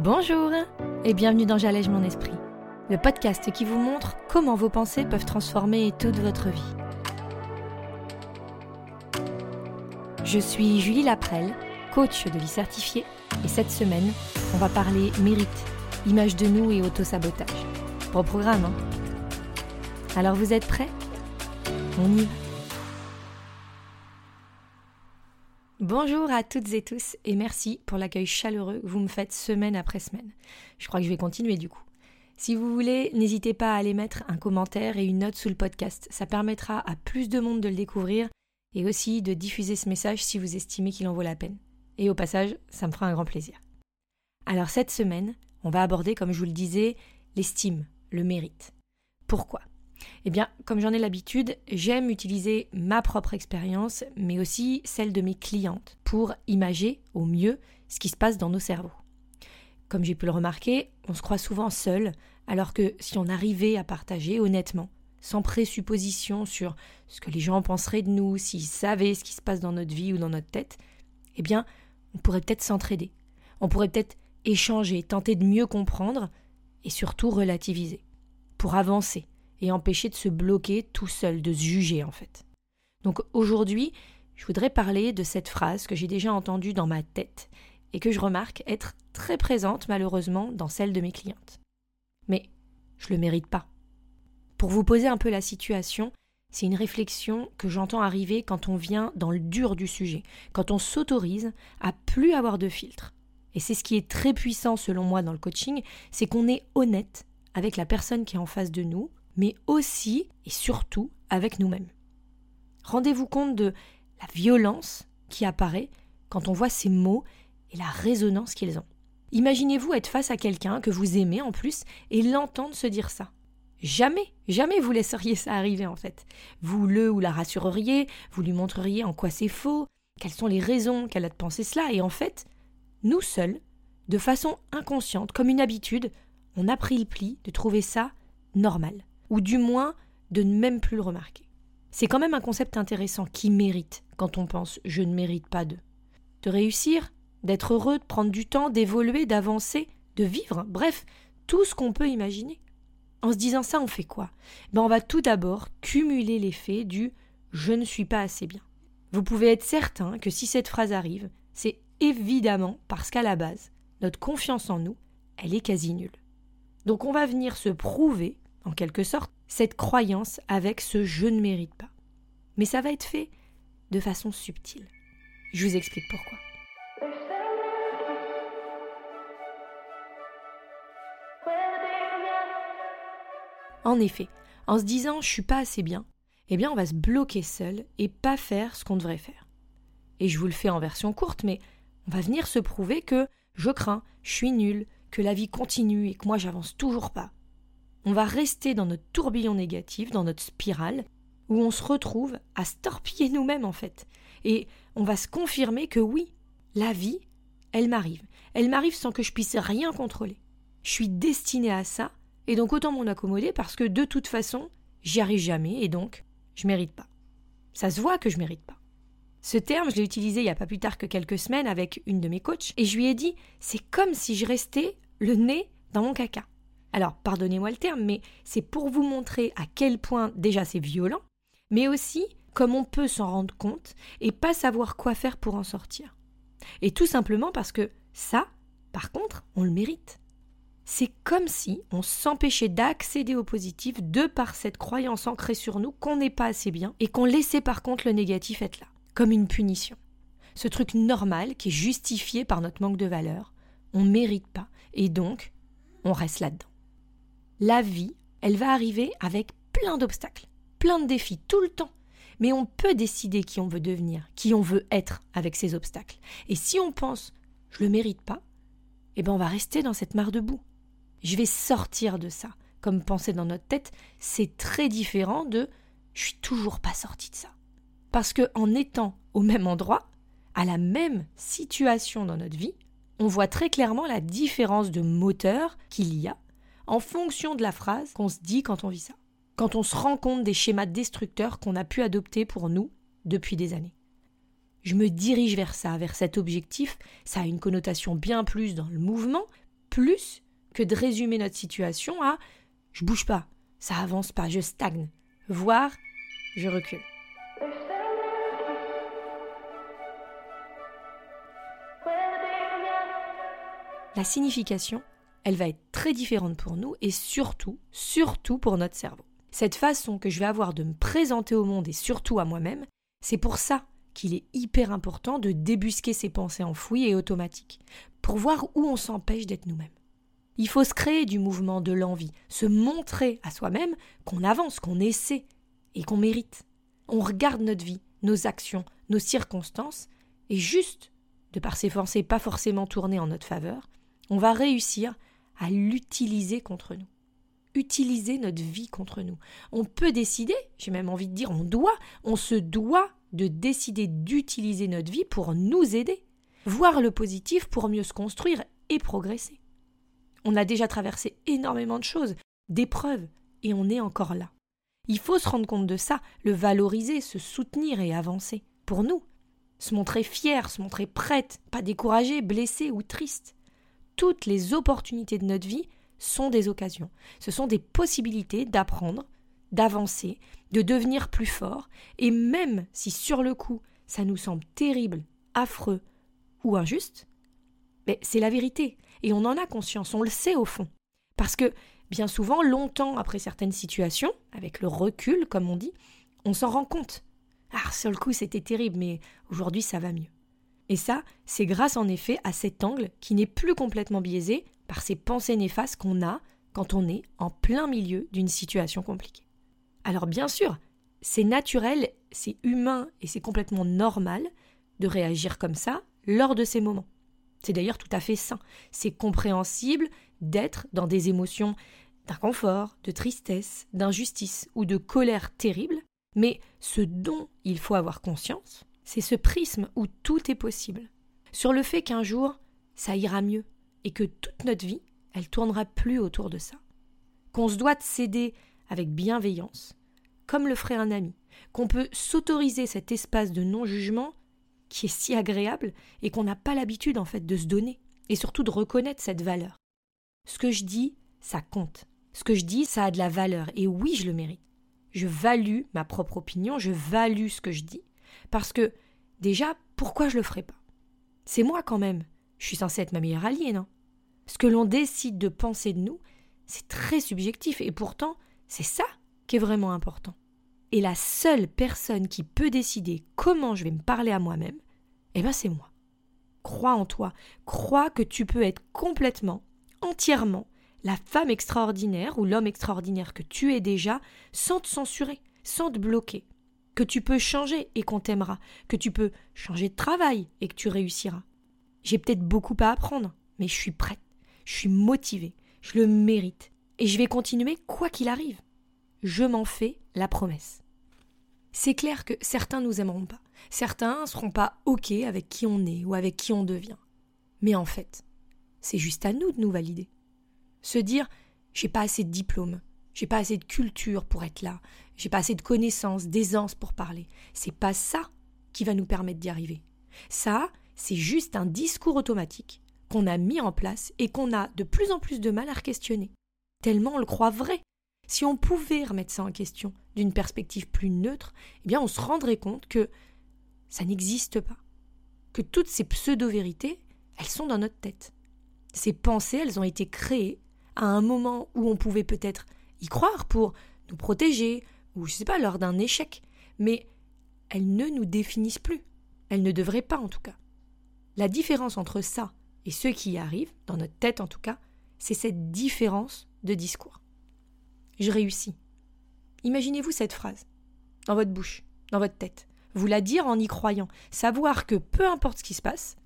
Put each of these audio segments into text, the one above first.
Bonjour et bienvenue dans J'allège mon esprit, le podcast qui vous montre comment vos pensées peuvent transformer toute votre vie. Je suis Julie Laprelle, coach de vie certifiée, et cette semaine, on va parler mérite, image de nous et auto-sabotage. Bon programme, hein? Alors vous êtes prêts? On y va Bonjour à toutes et tous et merci pour l'accueil chaleureux que vous me faites semaine après semaine. Je crois que je vais continuer du coup. Si vous voulez, n'hésitez pas à aller mettre un commentaire et une note sous le podcast. Ça permettra à plus de monde de le découvrir et aussi de diffuser ce message si vous estimez qu'il en vaut la peine. Et au passage, ça me fera un grand plaisir. Alors cette semaine, on va aborder, comme je vous le disais, l'estime, le mérite. Pourquoi? Eh bien, comme j'en ai l'habitude, j'aime utiliser ma propre expérience, mais aussi celle de mes clientes, pour imager au mieux ce qui se passe dans nos cerveaux. Comme j'ai pu le remarquer, on se croit souvent seul, alors que si on arrivait à partager honnêtement, sans présupposition sur ce que les gens penseraient de nous, s'ils savaient ce qui se passe dans notre vie ou dans notre tête, eh bien, on pourrait peut-être s'entraider. On pourrait peut-être échanger, tenter de mieux comprendre et surtout relativiser. Pour avancer, et empêcher de se bloquer tout seul, de se juger en fait. Donc aujourd'hui, je voudrais parler de cette phrase que j'ai déjà entendue dans ma tête et que je remarque être très présente malheureusement dans celle de mes clientes. Mais je le mérite pas. Pour vous poser un peu la situation, c'est une réflexion que j'entends arriver quand on vient dans le dur du sujet, quand on s'autorise à plus avoir de filtre. Et c'est ce qui est très puissant selon moi dans le coaching, c'est qu'on est honnête avec la personne qui est en face de nous, mais aussi et surtout avec nous-mêmes. Rendez-vous compte de la violence qui apparaît quand on voit ces mots et la résonance qu'ils ont. Imaginez-vous être face à quelqu'un que vous aimez en plus et l'entendre se dire ça. Jamais, jamais vous laisseriez ça arriver en fait. Vous le ou la rassureriez, vous lui montreriez en quoi c'est faux, quelles sont les raisons qu'elle a de penser cela, et en fait, nous seuls, de façon inconsciente, comme une habitude, on a pris le pli de trouver ça normal ou du moins de ne même plus le remarquer. C'est quand même un concept intéressant qui mérite quand on pense je ne mérite pas de. De réussir, d'être heureux, de prendre du temps, d'évoluer, d'avancer, de vivre, bref, tout ce qu'on peut imaginer. En se disant ça, on fait quoi? Ben On va tout d'abord cumuler l'effet du je ne suis pas assez bien. Vous pouvez être certain que si cette phrase arrive, c'est évidemment parce qu'à la base, notre confiance en nous, elle est quasi nulle. Donc on va venir se prouver en quelque sorte, cette croyance avec ce je ne mérite pas. Mais ça va être fait de façon subtile. Je vous explique pourquoi. En effet, en se disant je suis pas assez bien, eh bien on va se bloquer seul et pas faire ce qu'on devrait faire. Et je vous le fais en version courte, mais on va venir se prouver que je crains, je suis nul, que la vie continue et que moi j'avance toujours pas on va rester dans notre tourbillon négatif, dans notre spirale, où on se retrouve à se torpiller nous-mêmes en fait. Et on va se confirmer que oui, la vie, elle m'arrive. Elle m'arrive sans que je puisse rien contrôler. Je suis destinée à ça, et donc autant m'en accommoder parce que de toute façon, j'y arrive jamais, et donc je mérite pas. Ça se voit que je mérite pas. Ce terme, je l'ai utilisé il n'y a pas plus tard que quelques semaines avec une de mes coachs, et je lui ai dit c'est comme si je restais le nez dans mon caca. Alors, pardonnez-moi le terme, mais c'est pour vous montrer à quel point déjà c'est violent, mais aussi comme on peut s'en rendre compte et pas savoir quoi faire pour en sortir. Et tout simplement parce que ça, par contre, on le mérite. C'est comme si on s'empêchait d'accéder au positif de par cette croyance ancrée sur nous qu'on n'est pas assez bien et qu'on laissait par contre le négatif être là, comme une punition. Ce truc normal qui est justifié par notre manque de valeur, on ne mérite pas et donc on reste là-dedans la vie, elle va arriver avec plein d'obstacles, plein de défis, tout le temps. Mais on peut décider qui on veut devenir, qui on veut être avec ces obstacles. Et si on pense je le mérite pas, eh ben on va rester dans cette mare de boue. Je vais sortir de ça. Comme penser dans notre tête, c'est très différent de je suis toujours pas sorti de ça. Parce que en étant au même endroit, à la même situation dans notre vie, on voit très clairement la différence de moteur qu'il y a en fonction de la phrase qu'on se dit quand on vit ça. Quand on se rend compte des schémas destructeurs qu'on a pu adopter pour nous depuis des années. Je me dirige vers ça, vers cet objectif, ça a une connotation bien plus dans le mouvement, plus que de résumer notre situation à je bouge pas, ça avance pas, je stagne, voire je recule. La signification, elle va être très différente pour nous et surtout, surtout pour notre cerveau. Cette façon que je vais avoir de me présenter au monde et surtout à moi-même, c'est pour ça qu'il est hyper important de débusquer ces pensées enfouies et automatiques, pour voir où on s'empêche d'être nous-mêmes. Il faut se créer du mouvement de l'envie, se montrer à soi-même qu'on avance, qu'on essaie et qu'on mérite. On regarde notre vie, nos actions, nos circonstances, et juste, de par ces pensées pas forcément tournées en notre faveur, on va réussir à l'utiliser contre nous. Utiliser notre vie contre nous. On peut décider, j'ai même envie de dire on doit, on se doit de décider d'utiliser notre vie pour nous aider, voir le positif pour mieux se construire et progresser. On a déjà traversé énormément de choses, d'épreuves, et on est encore là. Il faut se rendre compte de ça, le valoriser, se soutenir et avancer. Pour nous. Se montrer fier, se montrer prête, pas découragée, blessée ou triste toutes les opportunités de notre vie sont des occasions. Ce sont des possibilités d'apprendre, d'avancer, de devenir plus fort, et même si sur le coup ça nous semble terrible, affreux ou injuste, mais c'est la vérité, et on en a conscience, on le sait au fond. Parce que bien souvent, longtemps après certaines situations, avec le recul, comme on dit, on s'en rend compte. Ah, sur le coup, c'était terrible, mais aujourd'hui, ça va mieux. Et ça, c'est grâce en effet à cet angle qui n'est plus complètement biaisé par ces pensées néfastes qu'on a quand on est en plein milieu d'une situation compliquée. Alors bien sûr, c'est naturel, c'est humain et c'est complètement normal de réagir comme ça lors de ces moments. C'est d'ailleurs tout à fait sain. C'est compréhensible d'être dans des émotions d'inconfort, de tristesse, d'injustice ou de colère terrible, mais ce dont il faut avoir conscience, c'est ce prisme où tout est possible. Sur le fait qu'un jour, ça ira mieux et que toute notre vie, elle tournera plus autour de ça. Qu'on se doit de céder avec bienveillance, comme le ferait un ami, qu'on peut s'autoriser cet espace de non-jugement qui est si agréable et qu'on n'a pas l'habitude en fait de se donner et surtout de reconnaître cette valeur. Ce que je dis, ça compte. Ce que je dis, ça a de la valeur et oui, je le mérite. Je value ma propre opinion, je value ce que je dis parce que, déjà, pourquoi je le ferais pas? C'est moi quand même. Je suis censée être ma meilleure alliée, non? Ce que l'on décide de penser de nous, c'est très subjectif et pourtant, c'est ça qui est vraiment important. Et la seule personne qui peut décider comment je vais me parler à moi-même, eh ben c'est moi. Crois en toi, crois que tu peux être complètement, entièrement, la femme extraordinaire ou l'homme extraordinaire que tu es déjà, sans te censurer, sans te bloquer que tu peux changer et qu'on t'aimera, que tu peux changer de travail et que tu réussiras. J'ai peut-être beaucoup à apprendre, mais je suis prête, je suis motivée, je le mérite, et je vais continuer quoi qu'il arrive. Je m'en fais la promesse. C'est clair que certains nous aimeront pas, certains seront pas OK avec qui on est ou avec qui on devient. Mais en fait, c'est juste à nous de nous valider. Se dire j'ai pas assez de diplôme, j'ai pas assez de culture pour être là. J'ai pas assez de connaissances, d'aisance pour parler. C'est pas ça qui va nous permettre d'y arriver. Ça, c'est juste un discours automatique qu'on a mis en place et qu'on a de plus en plus de mal à questionner. Tellement on le croit vrai. Si on pouvait remettre ça en question d'une perspective plus neutre, eh bien on se rendrait compte que ça n'existe pas. Que toutes ces pseudo-vérités, elles sont dans notre tête. Ces pensées, elles ont été créées à un moment où on pouvait peut-être y croire pour nous protéger, ou je sais pas, lors d'un échec, mais elles ne nous définissent plus. Elles ne devraient pas en tout cas. La différence entre ça et ce qui y arrive, dans notre tête en tout cas, c'est cette différence de discours. Je réussis. Imaginez-vous cette phrase, dans votre bouche, dans votre tête. Vous la dire en y croyant, savoir que peu importe ce qui se passe,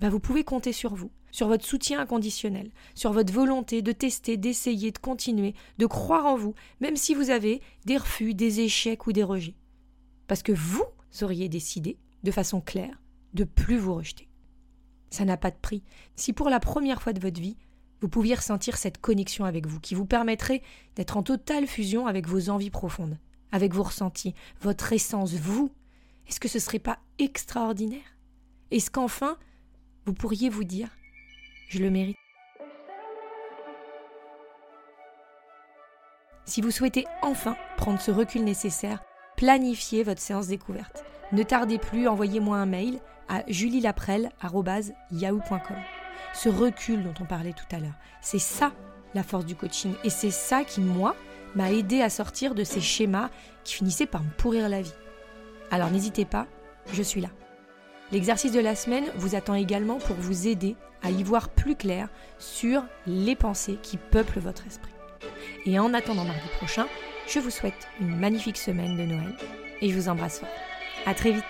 ben vous pouvez compter sur vous, sur votre soutien inconditionnel, sur votre volonté de tester, d'essayer, de continuer, de croire en vous, même si vous avez des refus, des échecs ou des rejets. Parce que vous auriez décidé, de façon claire, de plus vous rejeter. Ça n'a pas de prix. Si pour la première fois de votre vie, vous pouviez ressentir cette connexion avec vous, qui vous permettrait d'être en totale fusion avec vos envies profondes, avec vos ressentis, votre essence, vous, est-ce que ce serait pas extraordinaire? Est-ce qu'enfin, vous pourriez vous dire je le mérite. Si vous souhaitez enfin prendre ce recul nécessaire, planifiez votre séance découverte. Ne tardez plus, envoyez-moi un mail à julielaprel.yahoo.com. Ce recul dont on parlait tout à l'heure, c'est ça la force du coaching et c'est ça qui, moi, m'a aidé à sortir de ces schémas qui finissaient par me pourrir la vie. Alors n'hésitez pas, je suis là. L'exercice de la semaine vous attend également pour vous aider à y voir plus clair sur les pensées qui peuplent votre esprit. Et en attendant mardi prochain, je vous souhaite une magnifique semaine de Noël et je vous embrasse fort. À très vite